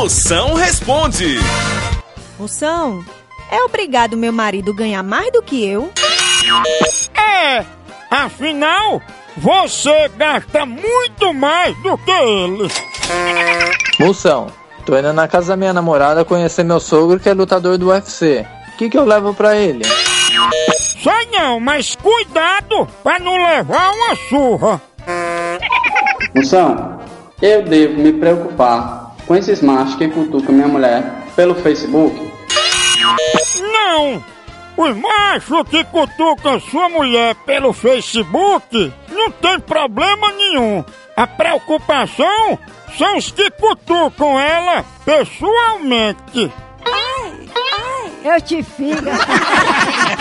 Moção responde. Moção, é obrigado meu marido ganhar mais do que eu? É, afinal, você gasta muito mais do que ele. Moção, tô indo na casa da minha namorada conhecer meu sogro que é lutador do UFC. O que, que eu levo pra ele? Sei não, mas cuidado pra não levar uma surra. Moção, eu devo me preocupar com esses machos que cutucam minha mulher pelo Facebook? Não! Os machos que cutucam sua mulher pelo Facebook não tem problema nenhum. A preocupação são os que cutucam ela pessoalmente. Eu te fico.